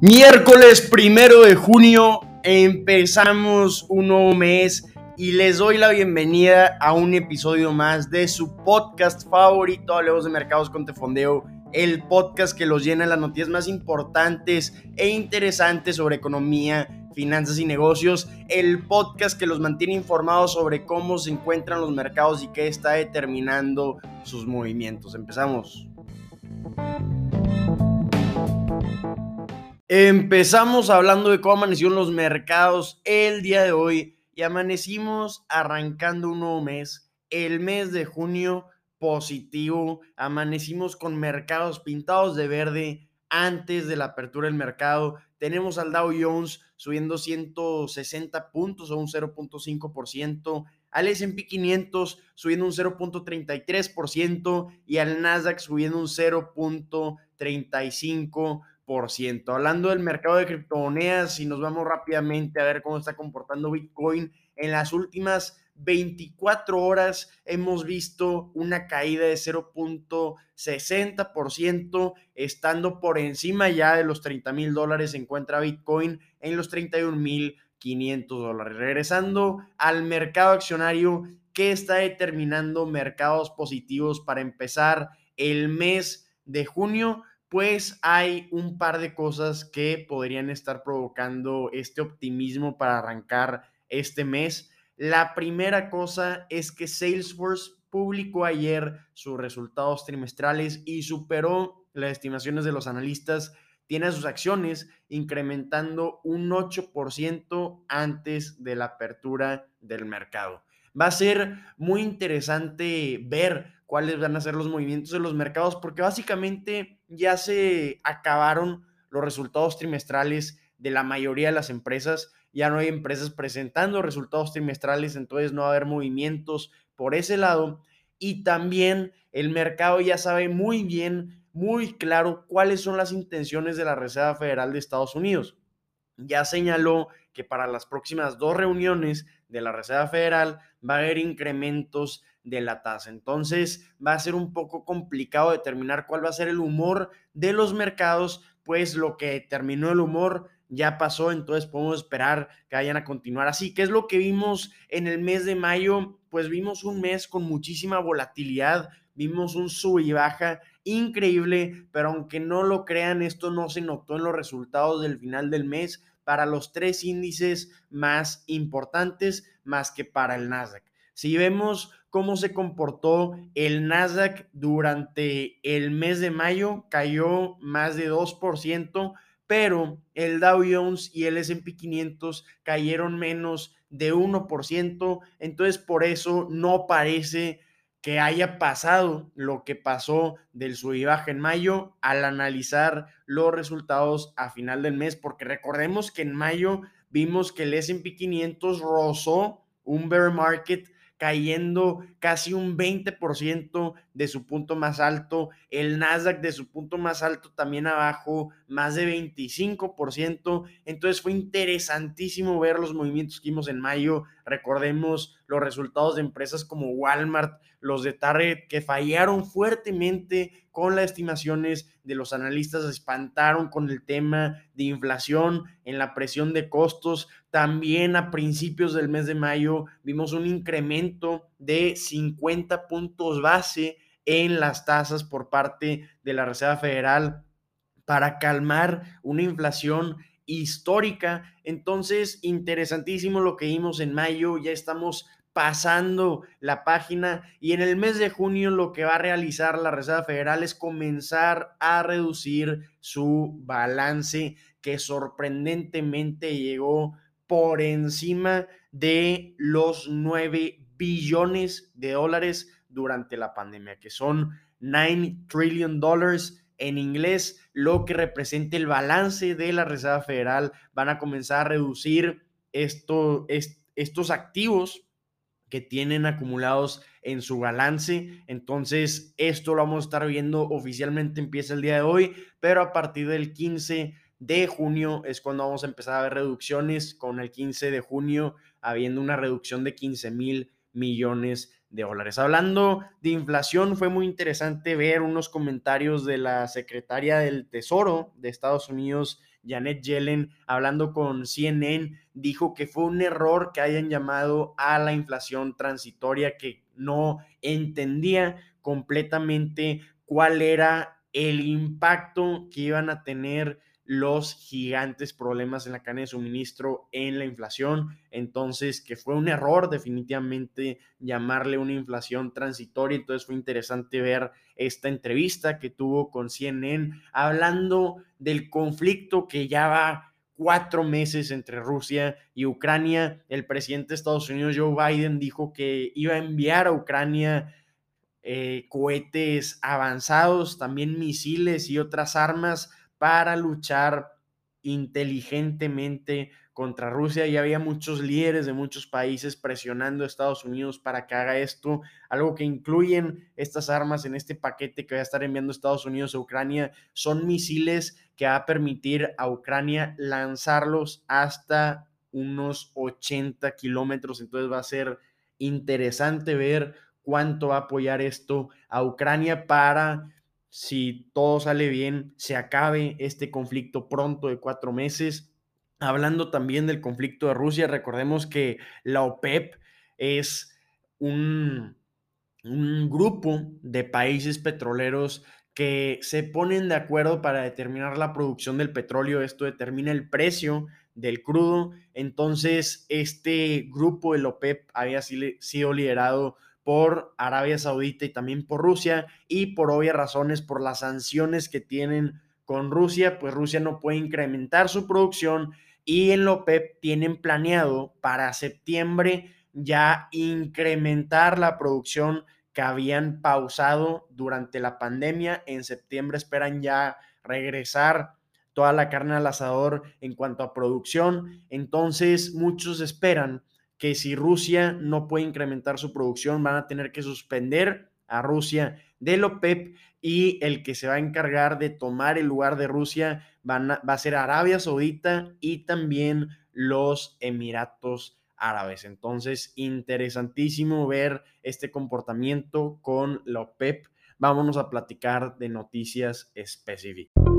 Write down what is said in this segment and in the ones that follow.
Miércoles primero de junio empezamos un nuevo mes y les doy la bienvenida a un episodio más de su podcast favorito, Hablemos de Mercados con Tefondeo, el podcast que los llena las noticias más importantes e interesantes sobre economía, finanzas y negocios, el podcast que los mantiene informados sobre cómo se encuentran los mercados y qué está determinando sus movimientos. Empezamos. Empezamos hablando de cómo amanecieron los mercados el día de hoy y amanecimos arrancando un nuevo mes, el mes de junio positivo, amanecimos con mercados pintados de verde antes de la apertura del mercado, tenemos al Dow Jones subiendo 160 puntos o un 0.5%, al S&P 500 subiendo un 0.33% y al Nasdaq subiendo un 0.35%. Hablando del mercado de criptomonedas, si nos vamos rápidamente a ver cómo está comportando Bitcoin, en las últimas 24 horas hemos visto una caída de 0.60%, estando por encima ya de los 30 mil dólares, se encuentra Bitcoin en los 31 mil 500 dólares. Regresando al mercado accionario, ¿qué está determinando mercados positivos para empezar el mes de junio? Pues hay un par de cosas que podrían estar provocando este optimismo para arrancar este mes. La primera cosa es que Salesforce publicó ayer sus resultados trimestrales y superó las estimaciones de los analistas. Tiene sus acciones incrementando un 8% antes de la apertura del mercado. Va a ser muy interesante ver cuáles van a ser los movimientos de los mercados, porque básicamente ya se acabaron los resultados trimestrales de la mayoría de las empresas. Ya no hay empresas presentando resultados trimestrales, entonces no va a haber movimientos por ese lado. Y también el mercado ya sabe muy bien, muy claro cuáles son las intenciones de la Reserva Federal de Estados Unidos. Ya señaló que para las próximas dos reuniones de la Reserva Federal va a haber incrementos de la tasa. Entonces va a ser un poco complicado determinar cuál va a ser el humor de los mercados, pues lo que terminó el humor ya pasó, entonces podemos esperar que vayan a continuar así. ¿Qué es lo que vimos en el mes de mayo? Pues vimos un mes con muchísima volatilidad, vimos un sub y baja increíble, pero aunque no lo crean, esto no se notó en los resultados del final del mes para los tres índices más importantes más que para el Nasdaq. Si vemos cómo se comportó el Nasdaq durante el mes de mayo, cayó más de 2%, pero el Dow Jones y el S&P 500 cayeron menos de 1%, entonces por eso no parece que haya pasado lo que pasó del sub en mayo al analizar los resultados a final del mes, porque recordemos que en mayo vimos que el S&P 500 rozó un bear market cayendo casi un 20% de su punto más alto, el Nasdaq de su punto más alto también abajo, más de 25%, entonces fue interesantísimo ver los movimientos que vimos en mayo, recordemos los resultados de empresas como Walmart, los de Target, que fallaron fuertemente con las estimaciones de los analistas, se espantaron con el tema de inflación en la presión de costos. También a principios del mes de mayo vimos un incremento de 50 puntos base en las tasas por parte de la Reserva Federal para calmar una inflación histórica. Entonces, interesantísimo lo que vimos en mayo, ya estamos pasando la página y en el mes de junio lo que va a realizar la Reserva Federal es comenzar a reducir su balance que sorprendentemente llegó por encima de los 9 billones de dólares durante la pandemia, que son 9 trillion dollars en inglés, lo que representa el balance de la Reserva Federal. Van a comenzar a reducir esto, estos activos que tienen acumulados en su balance. Entonces, esto lo vamos a estar viendo oficialmente, empieza el día de hoy, pero a partir del 15 de junio es cuando vamos a empezar a ver reducciones, con el 15 de junio habiendo una reducción de 15 mil millones de dólares. Hablando de inflación, fue muy interesante ver unos comentarios de la secretaria del Tesoro de Estados Unidos, Janet Yellen, hablando con CNN, dijo que fue un error que hayan llamado a la inflación transitoria, que no entendía completamente cuál era el impacto que iban a tener los gigantes problemas en la cadena de suministro en la inflación. Entonces, que fue un error definitivamente llamarle una inflación transitoria. Entonces fue interesante ver esta entrevista que tuvo con CNN hablando del conflicto que ya va cuatro meses entre Rusia y Ucrania. El presidente de Estados Unidos, Joe Biden, dijo que iba a enviar a Ucrania eh, cohetes avanzados, también misiles y otras armas para luchar inteligentemente contra Rusia y había muchos líderes de muchos países presionando a Estados Unidos para que haga esto, algo que incluyen estas armas en este paquete que va a estar enviando Estados Unidos a Ucrania, son misiles que va a permitir a Ucrania lanzarlos hasta unos 80 kilómetros, entonces va a ser interesante ver cuánto va a apoyar esto a Ucrania para si todo sale bien, se acabe este conflicto pronto de cuatro meses. Hablando también del conflicto de Rusia, recordemos que la OPEP es un, grupo de países petroleros que se ponen de acuerdo para determinar la producción del petróleo. Esto determina el precio del crudo. Entonces, este grupo, el OPEP, había sido liderado por Arabia Saudita y también por Rusia y por obvias razones por las sanciones que tienen con Rusia, pues Rusia no puede incrementar su producción y en la OPEP tienen planeado para septiembre ya incrementar la producción que habían pausado durante la pandemia. En septiembre esperan ya regresar toda la carne al asador en cuanto a producción. Entonces muchos esperan que si Rusia no puede incrementar su producción, van a tener que suspender a Rusia del OPEP y el que se va a encargar de tomar el lugar de Rusia va a ser Arabia Saudita y también los Emiratos Árabes. Entonces, interesantísimo ver este comportamiento con la OPEP. Vámonos a platicar de noticias específicas.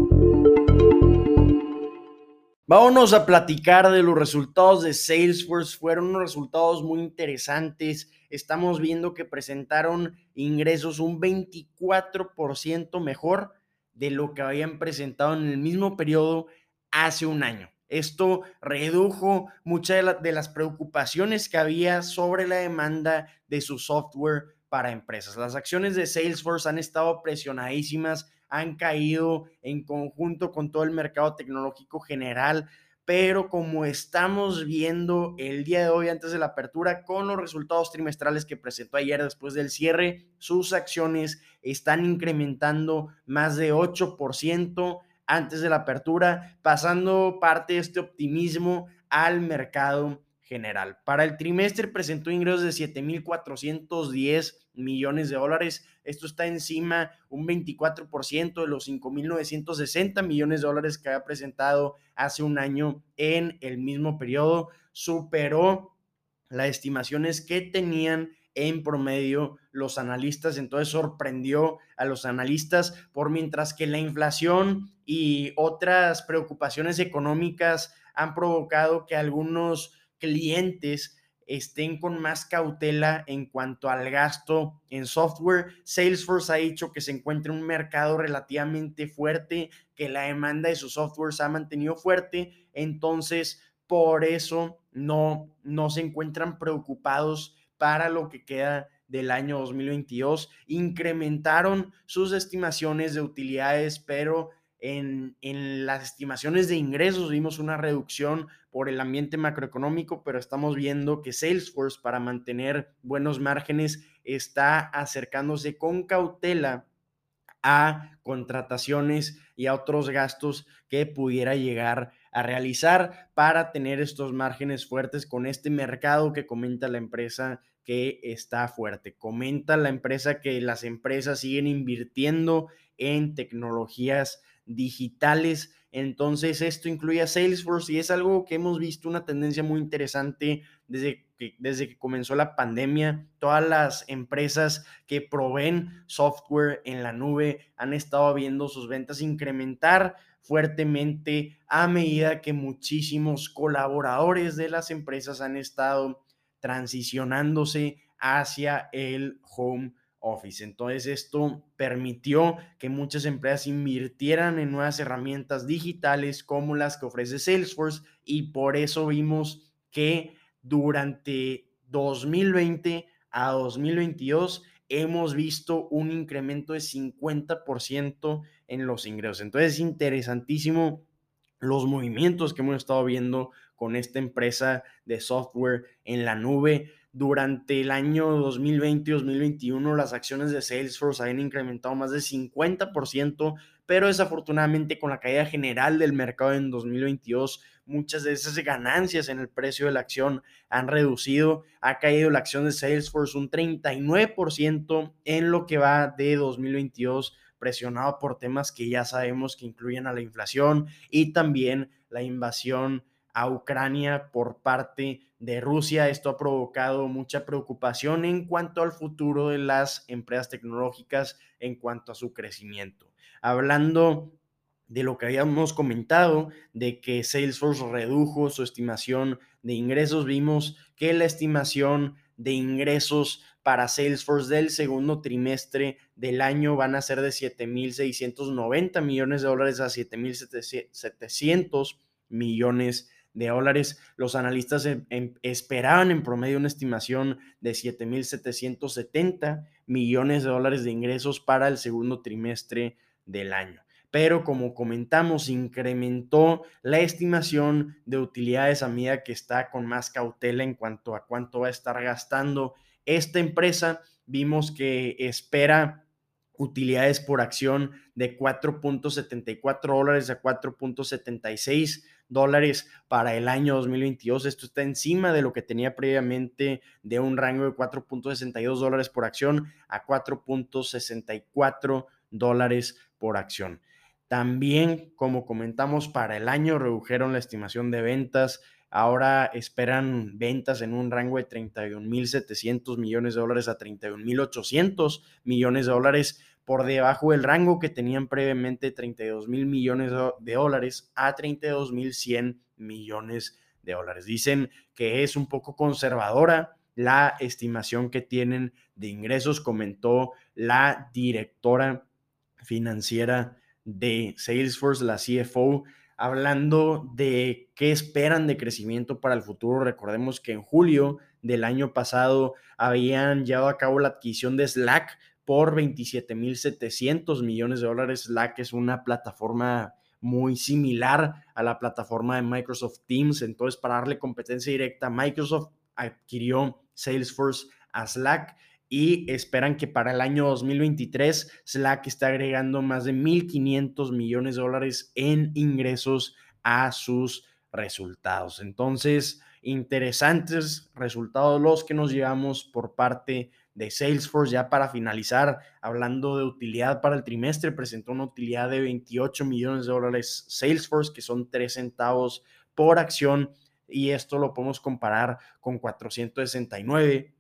Vámonos a platicar de los resultados de Salesforce. Fueron unos resultados muy interesantes. Estamos viendo que presentaron ingresos un 24% mejor de lo que habían presentado en el mismo periodo hace un año. Esto redujo muchas de las preocupaciones que había sobre la demanda de su software para empresas. Las acciones de Salesforce han estado presionadísimas han caído en conjunto con todo el mercado tecnológico general, pero como estamos viendo el día de hoy antes de la apertura con los resultados trimestrales que presentó ayer después del cierre, sus acciones están incrementando más de 8% antes de la apertura, pasando parte de este optimismo al mercado general. Para el trimestre presentó ingresos de 7.410 millones de dólares. Esto está encima un 24% de los 5.960 millones de dólares que había presentado hace un año en el mismo periodo. Superó las estimaciones que tenían en promedio los analistas, entonces sorprendió a los analistas por mientras que la inflación y otras preocupaciones económicas han provocado que algunos clientes estén con más cautela en cuanto al gasto en software. Salesforce ha dicho que se encuentra en un mercado relativamente fuerte, que la demanda de sus softwares ha mantenido fuerte, entonces por eso no, no se encuentran preocupados para lo que queda del año 2022. Incrementaron sus estimaciones de utilidades, pero en, las estimaciones de ingresos vimos una reducción por el ambiente macroeconómico, pero estamos viendo que Salesforce para mantener buenos márgenes está acercándose con cautela a contrataciones y a otros gastos que pudiera llegar a realizar para tener estos márgenes fuertes con este mercado que comenta la empresa que está fuerte. Comenta la empresa que las empresas siguen invirtiendo en tecnologías digitales. Entonces, esto incluye a Salesforce y es algo que hemos visto una tendencia muy interesante desde que, desde que comenzó la pandemia, todas las empresas que proveen software en la nube han estado viendo sus ventas incrementar fuertemente a medida que muchísimos colaboradores de las empresas han estado transicionándose hacia el home office. Entonces esto permitió que muchas empresas invirtieran en nuevas herramientas digitales como las que ofrece Salesforce y por eso vimos que durante 2020 a 2022 hemos visto un incremento de 50% en los ingresos. Entonces es interesantísimo los movimientos que hemos estado viendo con esta empresa de software en la nube. Durante el año 2020 y 2021 las acciones de Salesforce habían incrementado más de 50%, pero desafortunadamente con la caída general del mercado en 2022, muchas de esas ganancias en el precio de la acción han reducido. Ha caído la acción de Salesforce un 39% en lo que va de 2022 presionado por temas que ya sabemos que incluyen a la inflación y también la invasión a Ucrania por parte de Rusia. Esto ha provocado mucha preocupación en cuanto al futuro de las empresas tecnológicas, en cuanto a su crecimiento. Hablando de lo que habíamos comentado, de que Salesforce redujo su estimación de ingresos, vimos que la estimación de ingresos para Salesforce del segundo trimestre del año van a ser de 7.690 millones de dólares a 7.700 millones de dólares. Los analistas em, em, esperaban en promedio una estimación de 7.770 millones de dólares de ingresos para el segundo trimestre del año. Pero como comentamos, incrementó la estimación de utilidades a medida que está con más cautela en cuanto a cuánto va a estar gastando esta empresa. Vimos que espera utilidades por acción de 4.74 dólares a 4.76 dólares para el año 2022. Esto está encima de lo que tenía previamente de un rango de 4.62 dólares por acción a 4.64 dólares por acción. También, como comentamos, para el año redujeron la estimación de ventas. Ahora esperan ventas en un rango de 31.700 millones de dólares a 31.800 millones de dólares por debajo del rango que tenían previamente 32 mil millones de dólares a 32 mil 100 millones de dólares. Dicen que es un poco conservadora la estimación que tienen de ingresos, comentó la directora financiera de Salesforce, la CFO, hablando de qué esperan de crecimiento para el futuro. Recordemos que en julio del año pasado habían llevado a cabo la adquisición de Slack por 27.700 millones de dólares. Slack es una plataforma muy similar a la plataforma de Microsoft Teams. Entonces, para darle competencia directa, Microsoft adquirió Salesforce a Slack y esperan que para el año 2023 Slack esté agregando más de 1.500 millones de dólares en ingresos a sus resultados. Entonces, interesantes resultados los que nos llevamos por parte de Salesforce. Ya para finalizar, hablando de utilidad para el trimestre, presentó una utilidad de 28 millones de dólares Salesforce, que son 3 centavos por acción. Y esto lo podemos comparar con 469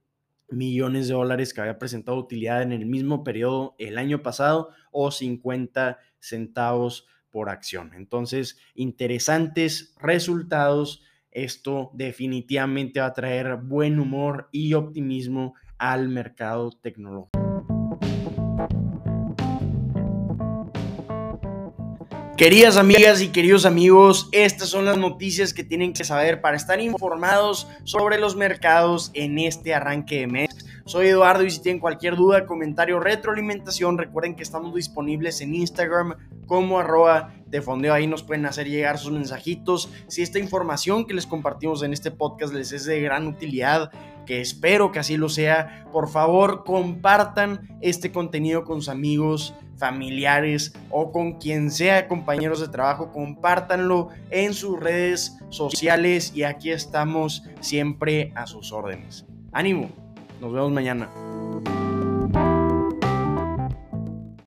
millones de dólares que había presentado utilidad en el mismo periodo el año pasado o 50 centavos por acción. Entonces, interesantes resultados. Esto definitivamente va a traer buen humor y optimismo al mercado tecnológico. Queridas amigas y queridos amigos, estas son las noticias que tienen que saber para estar informados sobre los mercados en este arranque de mes. Soy Eduardo y si tienen cualquier duda, comentario, retroalimentación, recuerden que estamos disponibles en Instagram como arroba de fondeo. Ahí nos pueden hacer llegar sus mensajitos. Si esta información que les compartimos en este podcast les es de gran utilidad, que espero que así lo sea, por favor compartan este contenido con sus amigos, familiares o con quien sea compañeros de trabajo, compártanlo en sus redes sociales y aquí estamos siempre a sus órdenes. Ánimo, nos vemos mañana.